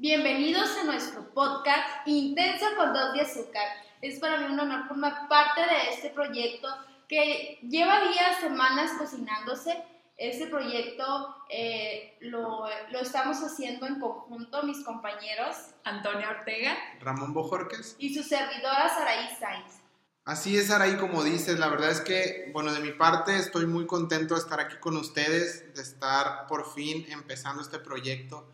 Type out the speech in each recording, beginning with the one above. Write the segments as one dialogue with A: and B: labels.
A: Bienvenidos a nuestro podcast Intenso con dos de azúcar. Es para mí un honor formar parte de este proyecto que lleva días, semanas cocinándose. Este proyecto eh, lo, lo estamos haciendo en conjunto mis compañeros
B: Antonia Ortega.
C: Ramón Bojorques.
A: y su servidora Saraí Sainz.
C: Así es, Araí, como dices, la verdad es que, bueno, de mi parte estoy muy contento de estar aquí con ustedes, de estar por fin empezando este proyecto,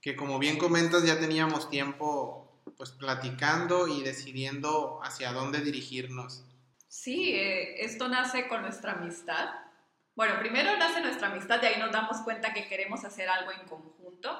C: que como bien comentas ya teníamos tiempo pues platicando y decidiendo hacia dónde dirigirnos.
B: Sí, eh, esto nace con nuestra amistad. Bueno, primero nace nuestra amistad y ahí nos damos cuenta que queremos hacer algo en conjunto,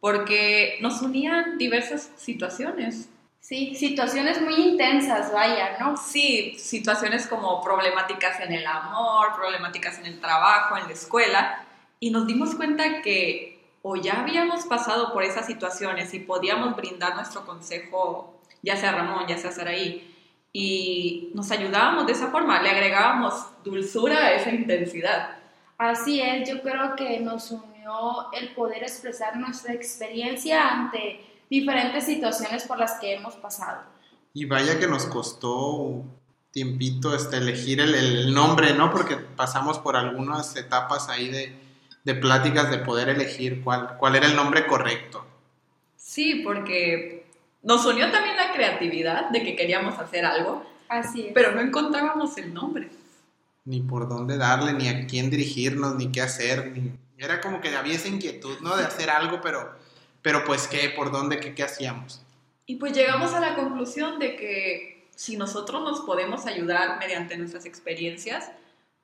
B: porque nos unían diversas situaciones.
A: Sí, situaciones muy intensas, vaya, ¿no?
B: Sí, situaciones como problemáticas en el amor, problemáticas en el trabajo, en la escuela, y nos dimos cuenta que o ya habíamos pasado por esas situaciones y podíamos brindar nuestro consejo, ya sea a Ramón, ya sea a Saraí, y nos ayudábamos de esa forma, le agregábamos dulzura a esa intensidad.
A: Así es, yo creo que nos unió el poder expresar nuestra experiencia ante diferentes situaciones por las que hemos pasado.
C: Y vaya que nos costó un tiempito este, elegir el, el nombre, ¿no? Porque pasamos por algunas etapas ahí de, de pláticas de poder elegir cuál, cuál era el nombre correcto.
B: Sí, porque nos unió también la creatividad de que queríamos hacer algo,
A: Así es.
B: pero no encontrábamos el nombre.
C: Ni por dónde darle, ni a quién dirigirnos, ni qué hacer. Ni... Era como que había esa inquietud, ¿no? De hacer algo, pero, pero pues qué, por dónde, qué, qué hacíamos.
B: Y pues llegamos a la conclusión de que si nosotros nos podemos ayudar mediante nuestras experiencias,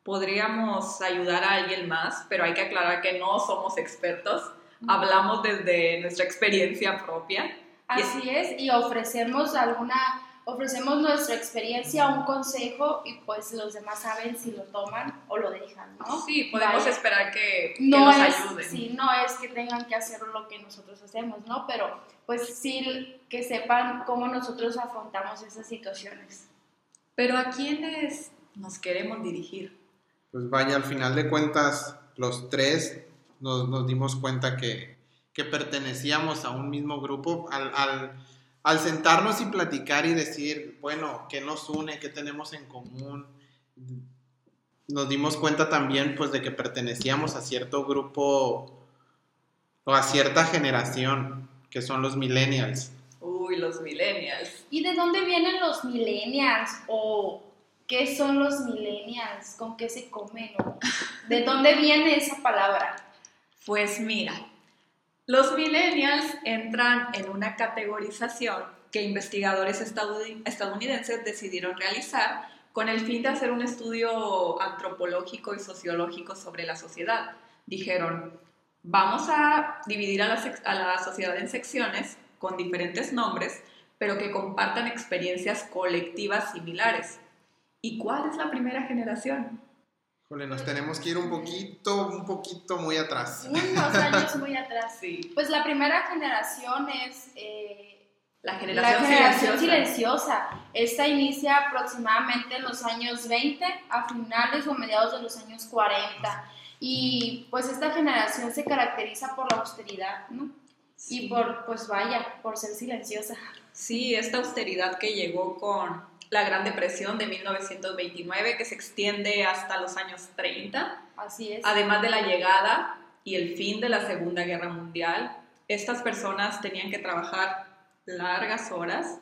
B: podríamos ayudar a alguien más, pero hay que aclarar que no somos expertos, hablamos desde nuestra experiencia propia.
A: Así es, y ofrecemos alguna, ofrecemos nuestra experiencia, un consejo, y pues los demás saben si lo toman o lo dejan, ¿no?
B: Sí, podemos
A: Vaya.
B: esperar que, que
A: No
B: nos
A: es,
B: ayuden.
A: sí, no es que tengan que hacer lo que nosotros hacemos, ¿no? Pero pues sí que sepan cómo nosotros afrontamos esas situaciones.
B: Pero ¿a quiénes nos queremos dirigir?
C: Pues vaya, al final de cuentas, los tres nos, nos dimos cuenta que, que pertenecíamos a un mismo grupo. Al, al, al sentarnos y platicar y decir, bueno, ¿qué nos une? ¿Qué tenemos en común? Nos dimos cuenta también, pues, de que pertenecíamos a cierto grupo o a cierta generación, que son los millennials.
B: Uy, los millennials.
A: ¿Y de dónde vienen los millennials? ¿O qué son los millennials? ¿Con qué se comen? ¿O ¿De dónde viene esa palabra?
B: Pues mira, los millennials entran en una categorización que investigadores estadouni- estadounidenses decidieron realizar con el fin de hacer un estudio antropológico y sociológico sobre la sociedad. Dijeron, vamos a dividir a la, a la sociedad en secciones con diferentes nombres, pero que compartan experiencias colectivas similares. ¿Y cuál es la primera generación?
C: Híjole, nos tenemos que ir un poquito, un poquito muy atrás.
A: Unos años muy atrás.
B: Sí,
A: Pues la primera generación es eh,
B: la
A: la
B: generación,
A: generación
B: silenciosa.
A: silenciosa. Esta inicia aproximadamente en los años 20, a finales o mediados de los años 40. Y pues esta generación se caracteriza por la austeridad, ¿no?
B: Sí.
A: Y por, pues vaya, por ser silenciosa.
B: Sí, esta austeridad que llegó con la Gran Depresión de 1929, que se extiende hasta los años 30,
A: Así es.
B: además de la llegada y el fin de la Segunda Guerra Mundial, estas personas tenían que trabajar largas horas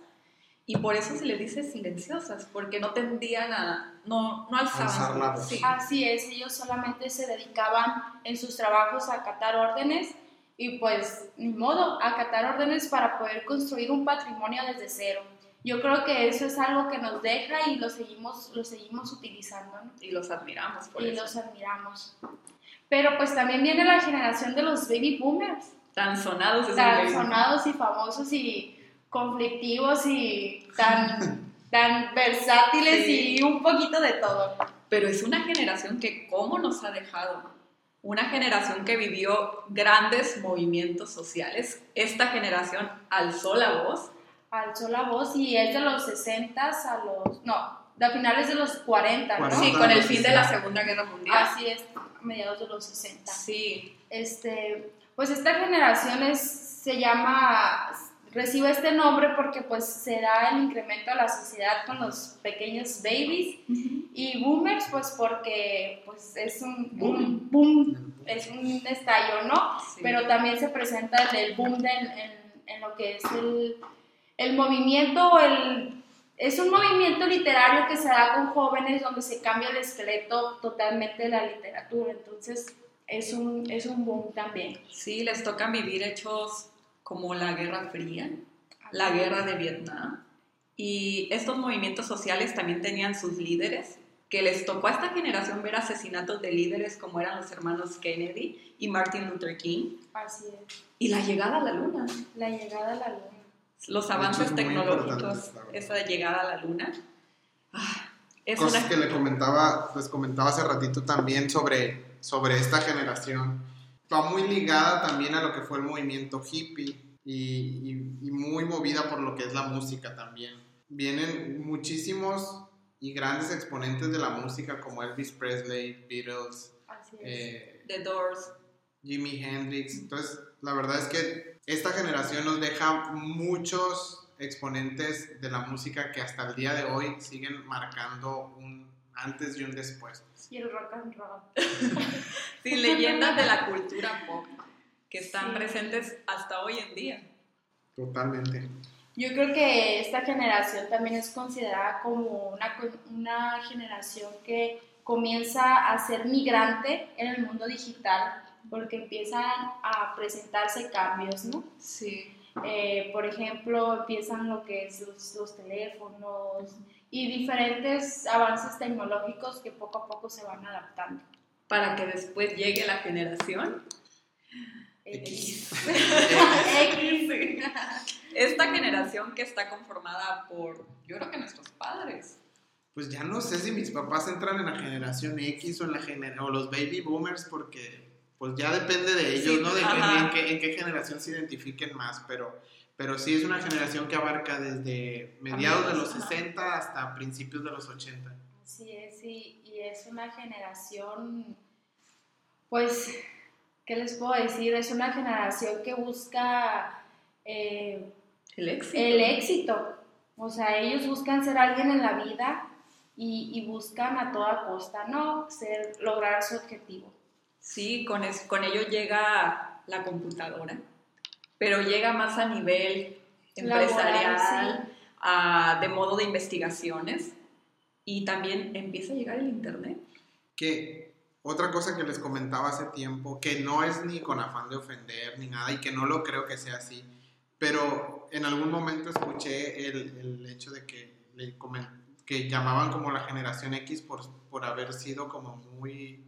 B: y por eso se les dice silenciosas, porque no tendían a, no, no alzaban. Sí.
A: Así es, ellos solamente se dedicaban en sus trabajos a acatar órdenes y pues ni modo, acatar órdenes para poder construir un patrimonio desde cero. Yo creo que eso es algo que nos deja y lo seguimos, lo seguimos utilizando ¿no?
B: Y los admiramos por
A: y
B: eso.
A: los admiramos. Pero pues también viene la generación de los baby boomers,
B: Tan sonados
A: tan sonados y famosos y conflictivos y tan, tan versátiles
B: Sí.
A: y un poquito de todo.
B: pero es una generación que cómo nos ha dejado. Una generación que vivió grandes movimientos sociales. Esta generación alzó la voz.
A: Alzó la voz y es de los 60 a los, no, de finales de los 40, ¿no?
C: 40.
B: Sí, con el fin de la Segunda Guerra Mundial.
A: Así es, a mediados de los 60.
B: Sí,
A: Este, pues esta generación es, se llama, recibe este nombre porque pues se da el incremento de la sociedad con los pequeños babies y boomers pues porque pues es un boom, boom es un estallo, ¿no?
B: Sí.
A: Pero también se presenta el, boom de- en, en lo que es el, el movimiento el... Es un movimiento literario que se da con jóvenes donde se cambia el esqueleto totalmente de la literatura, entonces es un, es un boom también.
B: Sí, les tocan vivir hechos como la Guerra Fría, la Guerra de Vietnam. Y estos movimientos sociales también tenían sus líderes, que les tocó a esta generación ver asesinatos de líderes como eran los hermanos Kennedy y Martin Luther King,
A: Así es,
B: y la llegada a la luna,
A: la llegada a la luna.
B: Los avances tecnológicos, esa llegada a la luna. Ah, es
C: Cosas
B: una-
C: que le comentaba, les comentaba hace ratito también sobre, sobre esta generación. Va muy ligada también a lo que fue el movimiento hippie y, y- y muy movida por lo que es la música también. Vienen muchísimos y grandes exponentes de la música como Elvis Presley, Beatles, eh,
B: The Doors.
C: Jimi Hendrix. Entonces, la verdad es que esta generación nos deja muchos exponentes de la música que hasta el día de hoy siguen marcando un antes y un después.
A: y el rock and roll.
B: Sí, leyendas de la cultura pop que están
A: Sí.
B: presentes hasta hoy en día.
C: Totalmente.
A: Yo creo que esta generación también es considerada como una, una generación que comienza a ser migrante en el mundo digital porque empiezan a presentarse cambios, ¿no?
B: Sí.
A: Eh, por ejemplo, empiezan lo que es los, los teléfonos y diferentes avances tecnológicos que poco a poco se van adaptando.
B: Para que después llegue la generación
C: X.
A: X.
B: Esta generación que está conformada por, yo creo que nuestros padres.
C: Pues ya no sé si mis papás entran en la generación X o en la gener o los baby boomers porque pues ya depende de ellos,
B: Sí,
C: ¿no? De en, qué, en qué generación se identifiquen más, pero, pero sí es una generación que abarca desde mediados de los
A: Ajá.
C: 60 hasta principios de los 80.
A: Así es, y, y es una generación, pues, ¿qué les puedo decir? Es una generación que busca eh,
B: El éxito.
A: el éxito. O sea, ellos buscan ser alguien en la vida y, y buscan a toda costa, ¿no? Ser, lograr su objetivo.
B: Sí, con, es- con ello llega la computadora, pero llega más a nivel empresarial,
A: Laboral,
B: a- de modo de investigaciones, y también empieza a llegar el Internet.
C: Que otra cosa que les comentaba hace tiempo, que no es ni con afán de ofender ni nada y que no lo creo que sea así, pero en algún momento escuché el, el hecho de que, le que llamaban como la generación X por, por haber sido como muy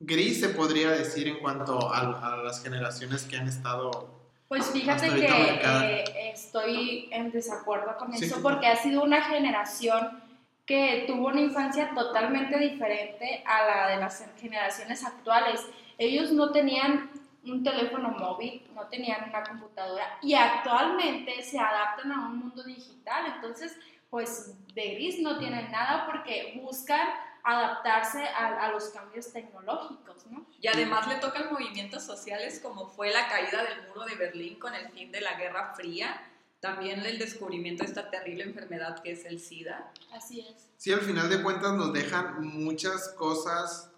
C: gris, se podría decir, en cuanto a, a las generaciones que han estado...
A: Pues fíjate que eh, estoy en desacuerdo con
C: Sí,
A: eso
C: sí.
A: porque ha sido una generación que tuvo una infancia totalmente diferente a la de las generaciones actuales. Ellos no tenían un teléfono móvil, no tenían una computadora y actualmente se adaptan a un mundo digital. Entonces, pues de gris no tienen nada porque buscan adaptarse a, a los cambios tecnológicos, ¿no?
B: Y además le tocan movimientos sociales como fue la caída del muro de Berlín con el fin de la Guerra Fría, también el descubrimiento de esta terrible enfermedad que es el SIDA.
A: Así es.
C: Sí, al final de cuentas nos dejan muchas cosas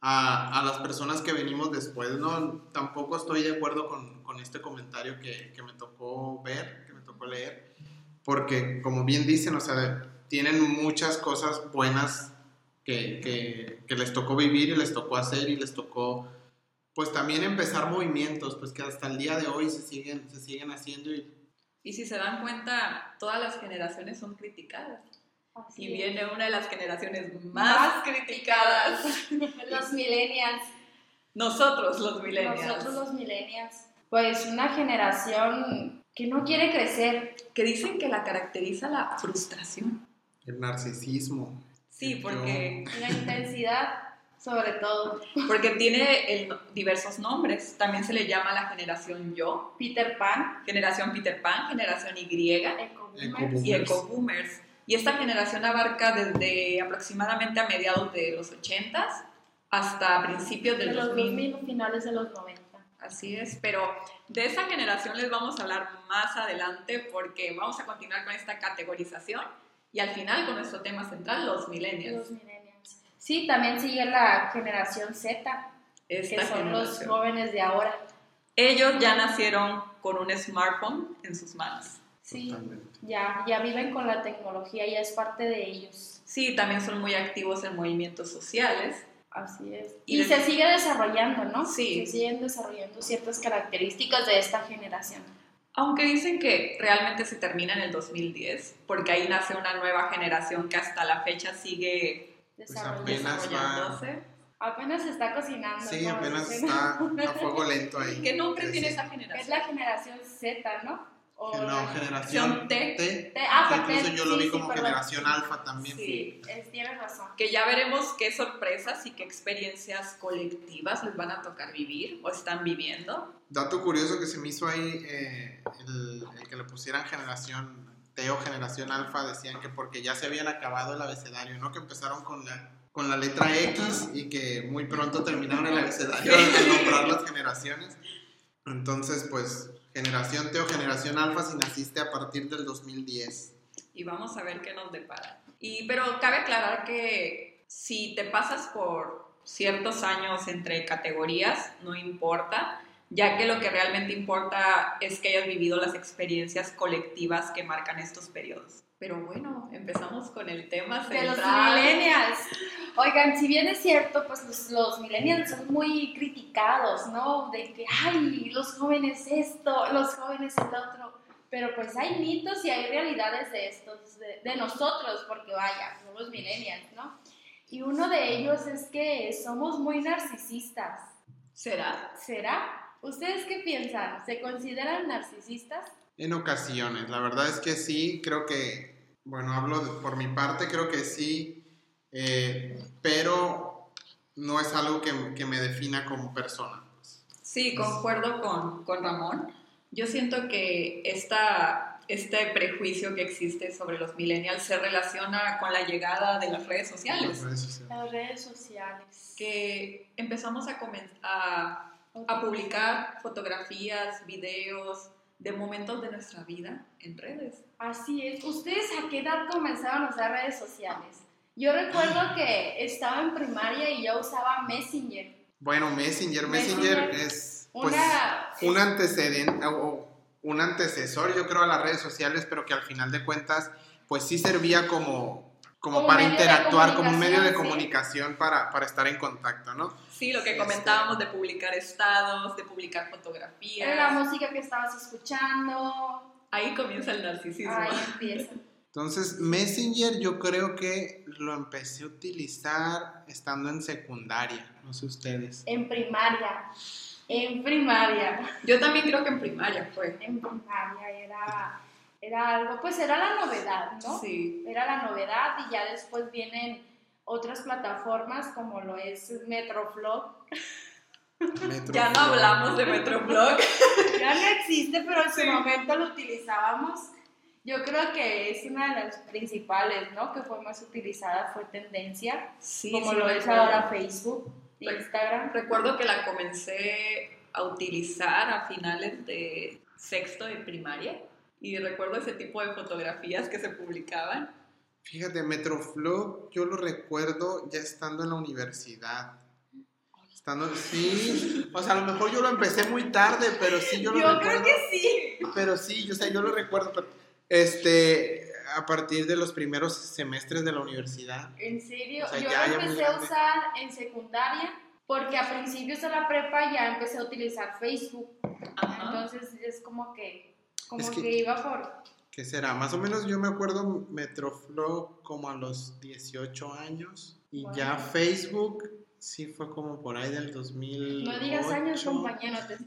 C: a, a las personas que venimos después, ¿no? Tampoco estoy de acuerdo con, con este comentario que, que me tocó ver, que me tocó leer, porque como bien dicen, o sea, tienen muchas cosas buenas que, que, que les tocó vivir y les tocó hacer y les tocó, pues también empezar movimientos, pues que hasta el día de hoy se siguen, se siguen haciendo y
B: Y si se dan cuenta, todas las generaciones son criticadas.
A: Así
B: Y
A: es.
B: viene una de las generaciones más,
A: Más
B: criticadas.
A: Los millennials.
B: Nosotros, los millennials.
A: Nosotros los millennials. Pues una generación que no quiere crecer.
B: Que dicen que la caracteriza la frustración.
C: el narcisismo.
B: Sí, porque,
A: La intensidad, sobre todo.
B: porque tiene el- diversos nombres. También se le llama la generación yo,
A: Peter Pan,
B: generación Peter Pan, generación Y
A: Eco
C: Eco-boomers.
B: y eco-boomers. Y esta generación abarca desde aproximadamente a mediados de los 80s hasta principios
A: de
B: del
A: los
B: 2000.
A: 2000 finales de los 90.
B: Así es, pero de esa generación les vamos a hablar más adelante porque vamos a continuar con esta categorización y al final con nuestro tema central, los millennials.
A: Los millennials. Sí, también sigue la generación Z,
B: Esta
A: que son los
B: generación.
A: jóvenes de ahora.
B: Ellos ya nacieron con un smartphone en sus manos.
A: Sí,
C: Totalmente.
A: ya, ya viven con la tecnología, ya es parte de ellos.
B: Sí, también son muy activos en movimientos sociales.
A: Así es.
B: Y
A: Y, se sigue desarrollando, ¿no?
B: Sí.
A: Se siguen desarrollando ciertas características de esta generación.
B: Aunque dicen que realmente se termina en el 2010, porque ahí nace una nueva generación que hasta la fecha sigue
C: va-
B: desarrollándose.
A: Apenas se está cocinando.
C: Sí,
A: ¿no?
C: apenas está a fuego lento ahí.
B: ¿Qué nombre tiene esa
A: Es
B: generación?
A: la generación Z, ¿no? O
C: No,
A: la-
C: generación
B: T.
C: T.
A: T. Ah,
C: incluso
A: T,
C: yo lo vi
A: sí,
C: como
A: perdón.
C: generación alfa también.
B: Sí.
A: Sí, es- tienes razón.
B: Que ya veremos qué sorpresas y qué experiencias colectivas les van a tocar vivir o están viviendo.
C: Dato curioso que se me hizo ahí, eh, el, el que le pusieran generación T o generación alfa, decían que porque ya se habían acabado el abecedario, ¿no? Que empezaron con la, con la letra X y que muy pronto terminaron el abecedario de nombrar las generaciones. Entonces, pues, generación T o generación alfa si naciste a partir del 2010.
B: y vamos a ver qué nos depara. Y, pero cabe aclarar que si te pasas por ciertos años entre categorías, no importa, ya que lo que realmente importa es que hayas vivido las experiencias colectivas que marcan estos periodos. Pero bueno, empezamos con el tema
A: De los millennials. Oigan, si bien es cierto, pues los, los millennials son muy criticados, ¿no? De que, ay, los jóvenes esto, los jóvenes el otro. Pero pues hay mitos y hay realidades de estos, de, de nosotros, porque vaya, somos millennials, ¿no? Y uno de ellos es que somos muy narcisistas.
B: ¿Será?
A: ¿Será? ¿Ustedes qué piensan? ¿Se consideran narcisistas?
C: En ocasiones, la verdad es que sí, creo que, bueno, hablo de- por mi parte, creo que sí, eh, pero no es algo que, que me defina como persona. pues.
B: Sí, concuerdo con, con Ramón. Yo siento que esta, este prejuicio que existe sobre los millennials se relaciona con la llegada de las redes sociales,
C: Las redes sociales.
A: Las redes sociales.
B: que empezamos a, a, a publicar fotografías, videos de momentos de nuestra vida en redes.
A: Así es. ¿Ustedes a qué edad comenzaron a usar redes sociales? Yo recuerdo que estaba en primaria y yo usaba Messenger.
C: Bueno, Messenger, Messenger,
A: Messenger.
C: es pues,
A: Una...
C: un antecedente o- o un antecesor, yo creo, a las redes sociales, pero que al final de cuentas, pues sí servía como, como,
A: Como
C: para interactuar, como un medio de
A: comunicación, sí.
C: para, para estar en contacto, ¿no?
B: Sí, lo que
C: Este-
B: comentábamos de publicar estados, de publicar
A: Era la
B: fotografías.
A: música que estabas escuchando.
B: Ahí comienza el narcisismo.
A: Ahí empieza.
C: Entonces, Messenger yo creo que lo empecé a utilizar estando en secundaria, no sé ustedes.
A: En primaria. En primaria.
B: Yo también creo que en primaria fue.
A: En primaria era, era algo, pues era la novedad, ¿no?
B: Sí.
A: Era la novedad y ya después vienen otras plataformas como lo es Metroflog.
C: Metro
B: Ya no hablamos de Metroblog.
A: Ya no existe, pero en su
B: Sí.
A: momento lo utilizábamos. Yo creo que es una de las principales, ¿no? Que fue más utilizada, fue tendencia,
B: Sí,
A: como
B: sí,
A: lo es
B: recuerdo.
A: ahora Facebook, Instagram.
B: Recuerdo que la comencé a utilizar a finales de sexto de primaria y recuerdo ese tipo de fotografías que se publicaban.
C: Fíjate, Metroflow yo lo recuerdo ya estando en la universidad. Estando, sí, o sea, a lo mejor yo lo empecé muy tarde, pero sí yo lo
A: Yo
C: recuerdo.
A: creo que sí.
C: Pero sí, o sea, yo lo recuerdo, pero, este, a partir de los primeros semestres de la universidad.
A: En serio,
C: O sea,
A: yo
C: ya-
A: lo empecé a usar en secundaria porque a principios de la prepa ya empecé a utilizar Facebook.
B: Ajá.
A: Entonces es como que, como
C: Es
A: que,
C: que-
A: iba por...
C: ¿Qué será? Más o menos yo me acuerdo Metroflow como a los 18 años. Y
A: Wow.
C: ya Facebook sí fue como por ahí del 2000.
A: No digas años, compañero. Te...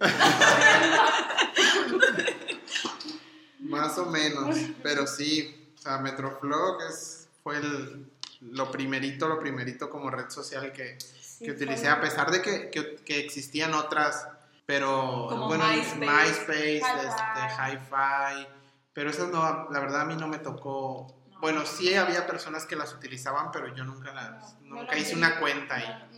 C: Más o menos, pero sí, o sea, Metroflog es, fue el, lo primerito, lo primerito como red social que,
A: Sí,
C: que
A: fue-
C: utilicé, a pesar de que, que, que existían otras, pero
B: Como
C: bueno,
B: MySpace.
C: MySpace, este, Hi-Fi, pero esas no, la verdad a mí no me tocó,
B: No.
C: bueno, sí había personas que las utilizaban, pero yo nunca las,
A: No,
C: nunca hice una cuenta ahí.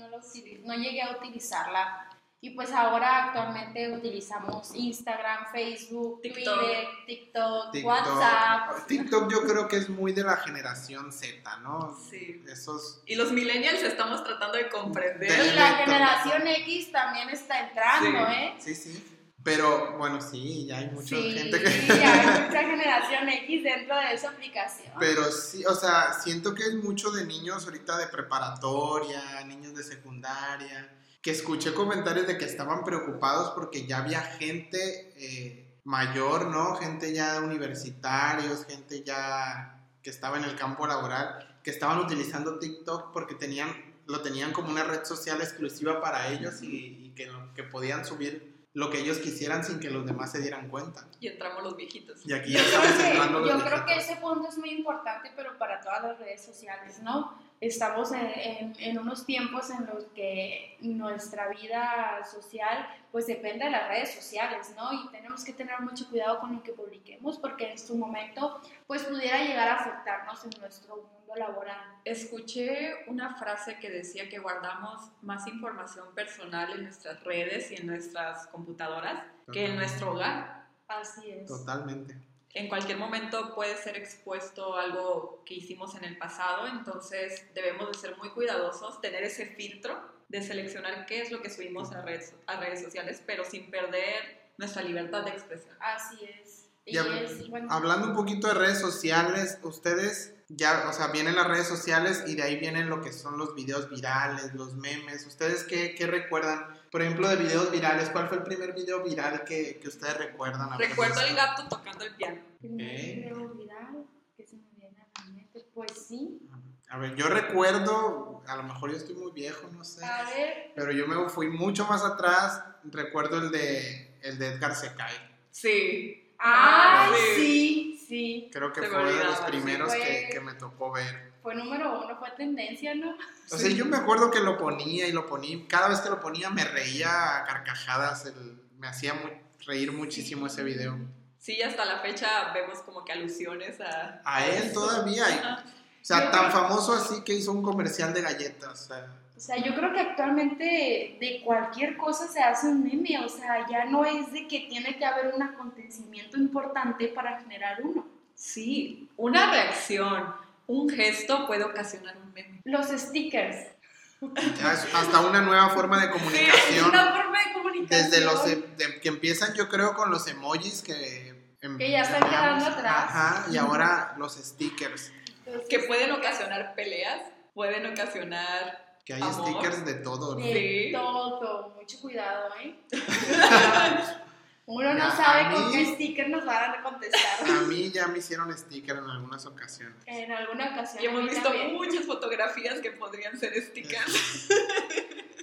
A: No llegué a utilizarla. Y pues ahora actualmente utilizamos Instagram, Facebook,
B: TikTok.
A: Twitter, TikTok,
C: TikTok.
A: WhatsApp.
C: TikTok yo creo que es muy de la generación Z, ¿no?
B: Sí.
C: Esos...
B: Y los millennials estamos tratando de comprender.
A: Y la generación X también está entrando,
B: Sí.
A: ¿eh?
C: Sí, sí. Pero bueno, sí, ya hay mucha
A: Sí,
C: gente que...
A: ya hay mucha generación X dentro de esa aplicación.
C: Pero sí, o sea, siento que es mucho de niños ahorita de preparatoria, niños de secundaria, que escuché comentarios de que estaban preocupados porque ya había gente eh, mayor, ¿no? Gente ya universitarios, gente ya que estaba en el campo laboral, que estaban utilizando TikTok porque tenían, lo tenían como una red social exclusiva para ellos y, y que, podían subir lo que ellos quisieran sin que los demás se dieran cuenta.
B: Y entramos los viejitos.
C: Y aquí ya estamos entrando los
A: yo creo que
C: viejitos.
A: ese punto es muy importante, pero para todas las redes sociales, ¿no? Estamos en, en- en unos tiempos en los que nuestra vida social pues depende de las redes sociales, ¿no? Y tenemos que tener mucho cuidado con lo que publiquemos porque en su momento pues pudiera llegar a afectarnos en nuestro mundo laboral.
B: Escuché una frase que decía que guardamos más información personal en nuestras redes y en nuestras computadoras que en nuestro hogar.
A: Así es.
C: Totalmente.
B: En cualquier momento puede ser expuesto algo que hicimos en el pasado, entonces debemos de ser muy cuidadosos, tener ese filtro de seleccionar qué es lo que subimos a redes, a redes sociales, pero sin perder nuestra libertad de expresión.
A: Así es. Y
C: Y hab-
A: es, bueno,
C: Hablando un poquito de redes sociales, ustedes ya, o sea, vienen las redes sociales y de ahí vienen lo que son los videos virales, los memes. ¿Ustedes qué, qué recuerdan? Por ejemplo, de videos virales, ¿cuál fue el primer video viral que, que ustedes recuerdan?
B: Recuerdo el
C: visto?
B: gato tocando el piano.
A: primer
C: Ok.
A: video viral que se me viene a la mente, pues sí.
C: A ver, yo recuerdo, a lo mejor yo estoy muy viejo, no sé,
A: A ver,
C: pero yo me fui mucho más atrás. Recuerdo el de, el de Edgar se cae.
B: Sí.
A: ¡Ay,
B: sí.
A: sí! Sí,
C: Creo que fue de los
B: sí,
C: primeros que, que me tocó ver.
A: fue número uno, fue tendencia, ¿no?
C: O sea, yo me acuerdo que lo ponía y lo ponía. Cada vez que lo ponía me reía a carcajadas. el- me hacía reír muchísimo ese video.
B: Sí, hasta la fecha vemos como que alusiones a...
C: A él todavía. O sea,
A: Yo
C: tan
A: creo-
C: famoso así que hizo un comercial de galletas. o sea,
A: O sea, yo creo que actualmente de cualquier cosa se hace un meme, o sea, ya no es de que tiene que haber un acontecimiento importante para generar uno.
B: Sí, una reacción, un gesto puede ocasionar un meme.
A: Los stickers.
C: ya es hasta una nueva forma de comunicación.
A: una forma de comunicación.
C: Desde los em- de- que empiezan, yo creo, con los emojis que. em-
A: Que ya están quedando atrás.
C: Ajá, y ahora los stickers.
B: Que pueden ocasionar peleas, pueden ocasionar...
C: Que hay
B: Amor.
C: stickers de todo. ¿no?
A: De
B: Sí.
A: todo, mucho cuidado, ¿eh? Uno no
C: Ya,
A: sabe con
C: mí-
A: qué sticker nos van a contestar.
C: A mí ya me hicieron sticker en algunas ocasiones.
A: En alguna ocasión.
B: Y hemos visto
A: también.
B: muchas fotografías que podrían ser stickers.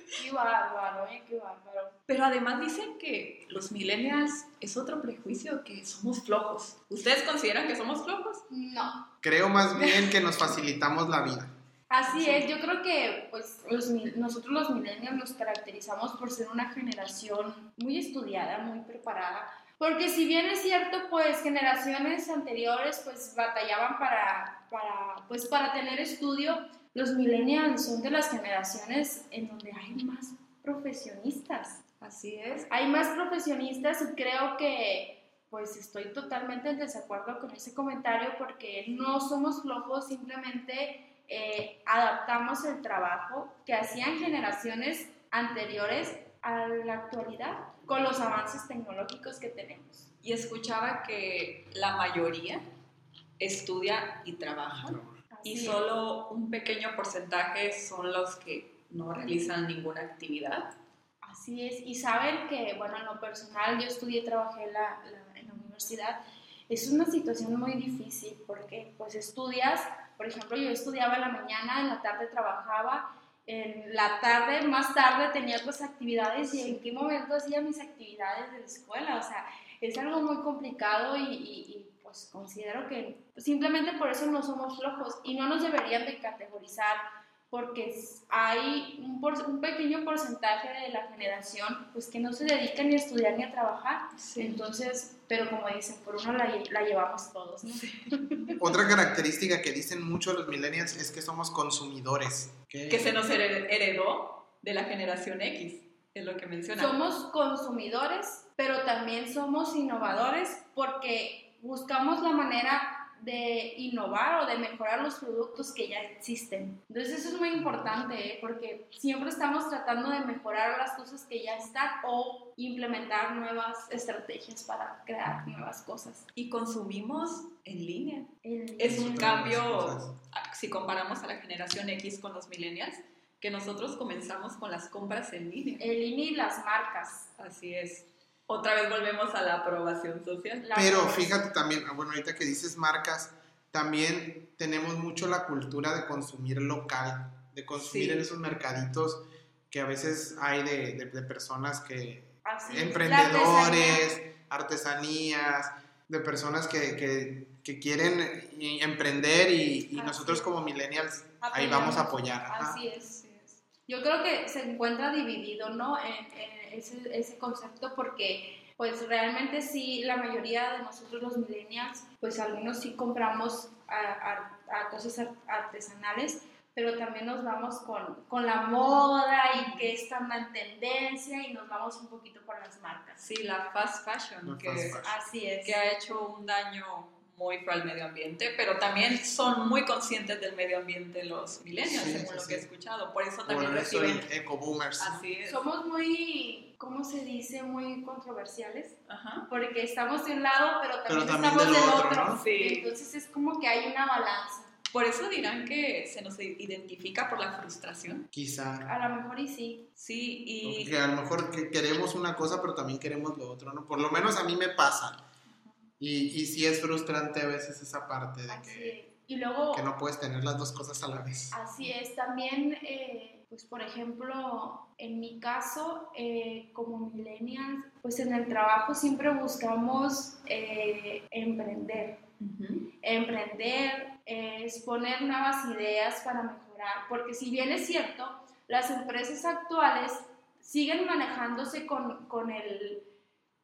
A: Qué bárbaro, ¿eh? Qué bárbaro.
B: Pero además dicen que los millennials es otro prejuicio, que somos flojos. ¿Ustedes consideran que somos flojos?
A: No.
C: Creo más bien que nos facilitamos la vida.
A: Así es, yo creo que pues los, nosotros los millennials nos caracterizamos por ser una generación muy estudiada, muy preparada. Porque si bien es cierto, pues generaciones anteriores pues batallaban para, para, pues, para tener estudio, los millennials son de las generaciones en donde hay más profesionistas.
B: Así es.
A: Hay más profesionistas y creo que pues estoy totalmente en desacuerdo con ese comentario porque no somos flojos, simplemente eh, adaptamos el trabajo que hacían generaciones anteriores a la actualidad con los avances tecnológicos que tenemos.
B: Y escuchaba que la mayoría estudia y trabaja y
A: es.
B: solo un pequeño porcentaje son los que no realizan ninguna actividad.
A: Así es, y saben que, bueno, en lo personal, yo estudié y trabajé la, la- en la universidad. Es una situación muy difícil porque, pues, estudias, por ejemplo, yo estudiaba en la mañana, en la tarde trabajaba, en la tarde, más tarde tenía otras actividades y en qué momento hacía mis actividades de la escuela. O sea, es algo muy complicado y, y- y, pues considero que simplemente por eso no somos flojos y no nos deberían de categorizar porque hay un, por- un pequeño porcentaje de la generación pues que no se dedica ni a estudiar ni a trabajar. Entonces, pero como dicen, por uno la, la llevamos todos, ¿no?
C: Otra característica que dicen mucho los millennials es que somos consumidores. ¿Qué?
B: Que se nos hered- heredó de la generación X. es lo que menciona.
A: Somos consumidores, pero también somos innovadores porque buscamos la manera de innovar o de mejorar los productos que ya existen. Entonces eso es muy importante ¿eh? porque siempre estamos tratando de mejorar las cosas que ya están o implementar nuevas estrategias para crear nuevas cosas.
B: Y consumimos en línea.
A: En
B: Es un
A: línea.
B: cambio, ah, si comparamos a la generación X con los millennials, que nosotros comenzamos con las compras en línea.
A: En línea y las marcas.
B: Así es. Otra vez volvemos a la aprobación social.
A: La
C: Pero
A: marca.
C: fíjate también, ah, bueno, ahorita que dices marcas, también tenemos mucho la cultura de consumir local, de consumir
B: Sí.
C: en esos mercaditos que a veces hay de, de- de personas que,
A: Así es.
C: Emprendedores, artesanías, de personas que, que- que quieren emprender y, y nosotros
A: es.
C: como millennials ahí
A: Apoyamos.
C: vamos a apoyar. ajá.
A: Así es. Yo creo que se encuentra dividido, ¿no? En, en ese, ese concepto porque, pues realmente sí, la mayoría de nosotros los millennials, pues algunos sí compramos a, a- a cosas ar- artesanales, pero también nos vamos con, con la moda y que está en tendencia y nos vamos un poquito por las marcas.
B: Sí, la fast fashion,
C: La
B: que,
C: fast fashion.
A: Así es.
B: que ha hecho un daño muy feo al medio ambiente, pero también son muy conscientes del medio ambiente los millennials,
C: Sí,
B: según
C: sí,
B: lo
C: sí.
B: que he escuchado. Por eso
C: Por
B: también
C: eso
B: reciben...
C: el eco boomers.
B: Así es.
A: Somos muy, ¿cómo se dice? Muy controversiales.
B: Ajá.
A: porque estamos de un lado, pero
C: Pero
A: también,
C: también
A: estamos
C: del
A: del
C: otro,
A: otro.
C: ¿no?
B: Sí.
A: Entonces es como que hay una balanza.
B: Por eso dirán que se nos identifica por la frustración.
C: Quizá.
A: A lo mejor y sí.
B: Sí, y
C: Que a lo mejor que queremos una cosa, pero también queremos lo otro, ¿no? Por lo menos a mí me pasa. Y, y sí es frustrante a veces esa parte de
A: Así
C: que,
A: es. Y luego,
C: que no puedes tener las dos cosas a la vez.
A: así es, también, eh, pues por ejemplo, en mi caso, eh, como millennials, pues en el trabajo siempre buscamos eh, emprender.
B: Ujú.
A: emprender, es poner nuevas ideas para mejorar, porque si bien es cierto, las empresas actuales siguen manejándose con, con el,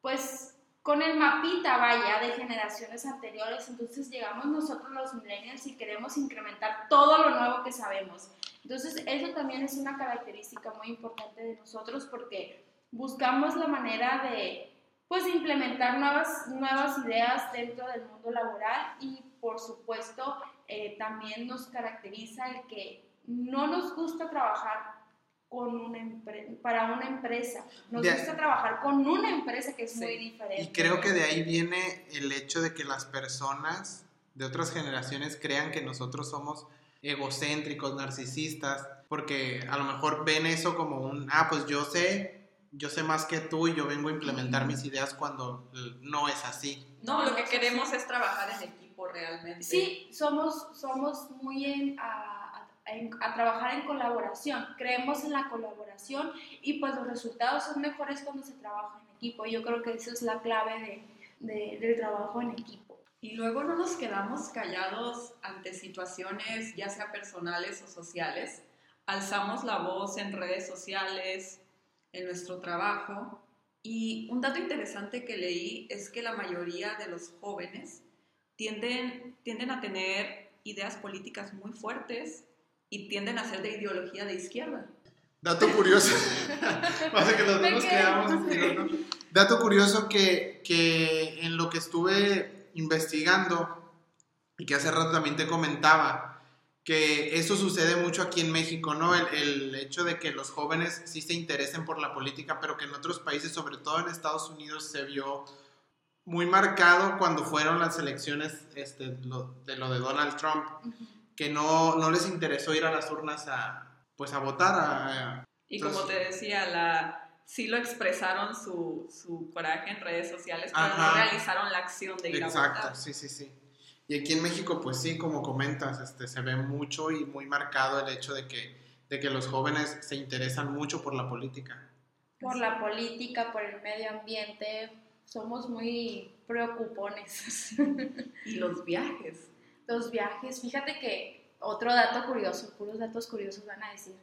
A: pues, con el mapita, vaya, de generaciones anteriores, entonces llegamos nosotros los millennials y queremos incrementar todo lo nuevo que sabemos. Entonces, eso también es una característica muy importante de nosotros porque buscamos la manera de, pues, implementar nuevas, nuevas ideas dentro del mundo laboral y, por supuesto, eh, también nos caracteriza el que no nos gusta trabajar con una empre- para una empresa, nos
C: De-
A: gusta trabajar con una empresa que es
B: Sí.
A: muy diferente.
C: Y creo que de ahí viene el hecho de que las personas de otras generaciones crean que nosotros somos egocéntricos, narcisistas, porque a lo mejor ven eso como un, ah, pues yo sé, yo sé más que tú y yo vengo a implementar mis ideas cuando no es así.
B: No, lo que queremos es trabajar en equipo realmente.
A: Sí, somos, somos muy en, a- en- a trabajar en colaboración, creemos en la colaboración y pues los resultados son mejores cuando se trabaja en equipo. Yo creo que esa es la clave de, de- del trabajo en equipo.
B: Y luego no nos quedamos callados ante situaciones, ya sea personales o sociales. Alzamos la voz en redes sociales, en nuestro trabajo. Y un dato interesante que leí es que la mayoría de los jóvenes tienden, tienden a tener ideas políticas muy fuertes y tienden a ser de ideología de izquierda.
C: Dato curioso. Pasa que los dos nos quedamos. Dato curioso que, que en lo que estuve investigando y que hace rato también te comentaba, que eso sucede mucho aquí en México, ¿no? El, el hecho de que los jóvenes sí se interesen por la política, pero que en otros países, sobre todo en Estados Unidos, se vio muy marcado cuando fueron las elecciones este, lo- de lo de Donald Trump que no, no les interesó ir a las urnas a, pues a votar. a-
B: Y como te decía, la, sí lo expresaron su, su coraje en redes sociales, pero
C: Ajá.
B: no realizaron la acción de ir a
C: exacto,
B: votar.
C: sí, sí, sí. Y aquí en México, pues sí, como comentas, este, se ve mucho y muy marcado el hecho de que, de que los jóvenes se interesan mucho por la política.
A: Por la política, por el medio ambiente, somos muy preocupones.
B: Y los viajes.
A: Los viajes, fíjate que otro dato curioso, puros datos curiosos van a decir.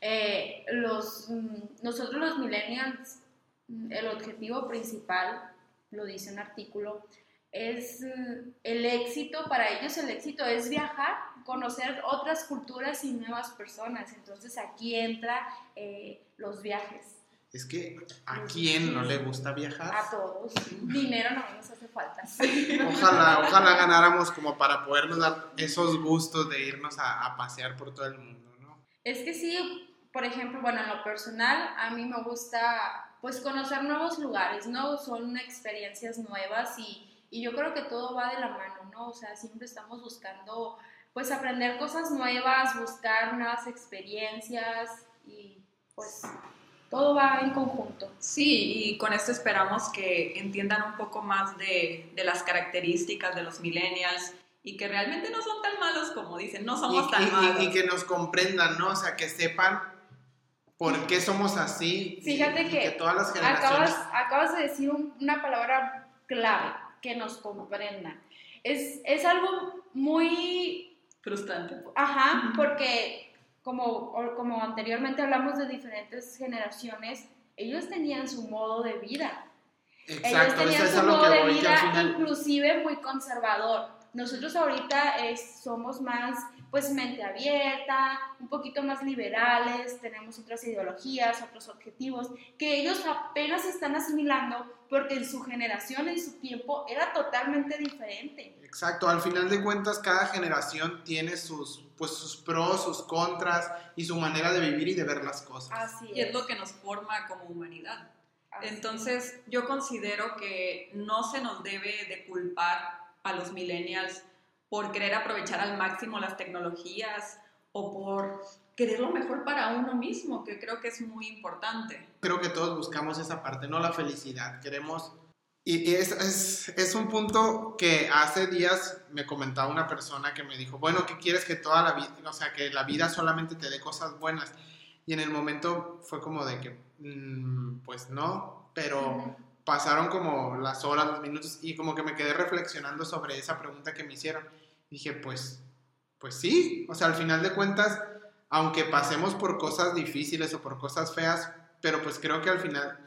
A: Eh, los, mm, nosotros los millennials, mm, el objetivo principal, lo dice un artículo, es mm, el éxito, para ellos el éxito es viajar, conocer otras culturas y nuevas personas. Entonces aquí entra eh, los viajes.
C: Es que a quién no le gusta viajar.
A: A todos. Dinero no nos hace falta.
C: Ojalá, ojalá ganáramos como para podernos dar esos gustos de irnos a, a pasear por todo el mundo, ¿no?
A: Es que sí, por ejemplo, bueno, en lo personal, a mí me gusta pues conocer nuevos lugares, ¿no? Son experiencias nuevas y, y yo creo que todo va de la mano, ¿no? O sea, siempre estamos buscando pues aprender cosas nuevas, buscar nuevas experiencias y pues todo va en conjunto.
B: Sí, y con esto esperamos que entiendan un poco más de, de las características de los millennials y que realmente no son tan malos como dicen, no somos
C: y,
B: tan
C: y-
B: malos.
C: y que nos comprendan, ¿no? O sea, que sepan por qué somos así. y-
A: Fíjate
C: y
A: que
C: todas las generaciones.
A: Acabas, acabas de decir un- una palabra clave, que nos comprendan. Es, es algo muy
B: Frustrante.
A: Ajá, porque como, como anteriormente hablamos de diferentes generaciones, ellos tenían su modo de vida. ellos
C: Exacto, eso
A: tenían su modo
C: que
A: de
C: voy,
A: vida
C: al final.
A: inclusive muy conservador. Nosotros ahorita es- somos más, pues, mente abierta, un poquito más liberales, tenemos otras ideologías, otros objetivos, que ellos apenas están asimilando porque en su generación, en su tiempo, era totalmente diferente.
C: Exacto, al final de cuentas cada generación tiene sus, pues, sus pros, sus contras y su manera de vivir y de ver las cosas.
A: Así
B: Y es lo que nos forma como humanidad.
A: Así es.
B: Entonces, yo considero que no se nos debe de culpar a los millennials por querer aprovechar al máximo las tecnologías o por querer lo mejor para uno mismo, que creo que es muy importante.
C: Creo que todos buscamos esa parte, no la felicidad. Queremos... Y y es, es, es un punto que hace días me comentaba una persona que me dijo, bueno, ¿qué quieres que toda la vida, o sea, que la vida solamente te dé cosas buenas? Y en el momento fue como de que, mm, pues no, pero... Pasaron como las horas, los minutos y como que me quedé reflexionando sobre esa pregunta que me hicieron. Dije, pues, pues sí, o sea, al final de cuentas, aunque pasemos por cosas difíciles o por cosas feas, pero pues creo que al final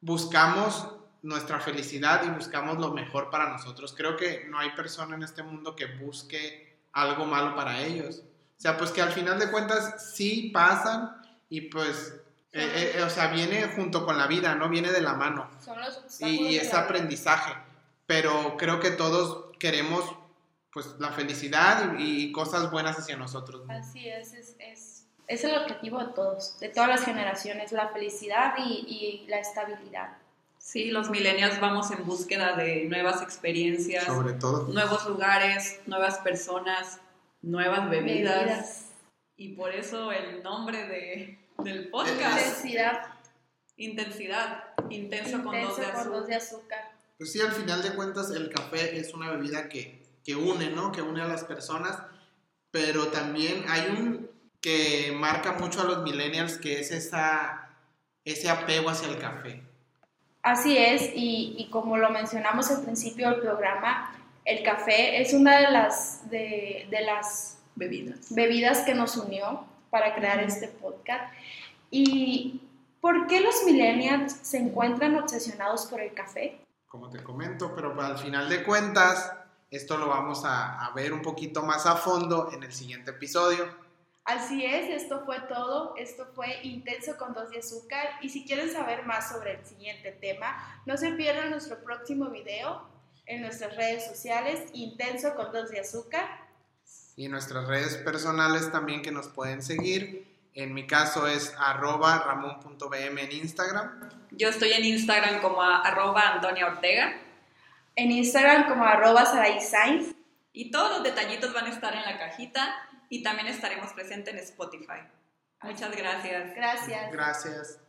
C: buscamos nuestra felicidad y buscamos lo mejor para nosotros. Creo que no hay persona en este mundo que busque algo malo para ellos. O sea, pues que al final de cuentas sí pasan y pues, eh, eh, eh, o sea, viene junto con la vida, ¿no? Viene de la mano
A: Son los
C: y, es aprendizaje. Pero creo que todos queremos pues la felicidad y, y cosas buenas hacia nosotros. ¿no?
A: Así es, es, es, es el objetivo de todos, de todas las generaciones, la felicidad y, y la estabilidad.
B: Sí, los millennials vamos en búsqueda de nuevas experiencias,
C: Sobre todo.
B: nuevos lugares, nuevas personas, nuevas bebidas.
A: Bebidas.
B: Y por eso el nombre de, del podcast,
A: Intensidad,
B: Intensidad, intenso, con dos
A: intenso
B: de
A: con
B: azúcar.
A: dos de azúcar.
C: Pues sí, al final de cuentas el café es una bebida que, que une, ¿no? Que une a las personas, pero también hay un que marca mucho a los millennials que es esa, ese apego hacia el café.
A: Así es, y, y como lo mencionamos al principio del programa, el café es una de las, de, de las
B: Bebidas.
A: bebidas que nos unió para crear este podcast. ¿Y por qué los millennials se encuentran obsesionados por el café?
C: como te comento, pero al final de cuentas, esto lo vamos a, a ver un poquito más a fondo en el siguiente episodio.
A: Así es, esto fue todo. Esto fue Intenso con dos de azúcar. Y si quieren saber más sobre el siguiente tema, no se pierdan nuestro próximo video en nuestras redes sociales, Intenso con dos de azúcar.
C: Y nuestras redes personales también que nos pueden seguir. En mi caso es arroba ramon.bm en Instagram.
B: Yo estoy en Instagram como a- arroba Antonia Ortega
A: En Instagram como arroba Sarai Sainz.
B: y todos los detallitos van a estar en la cajita y también estaremos presentes en Spotify. Muchas gracias.
A: Gracias.
C: Gracias.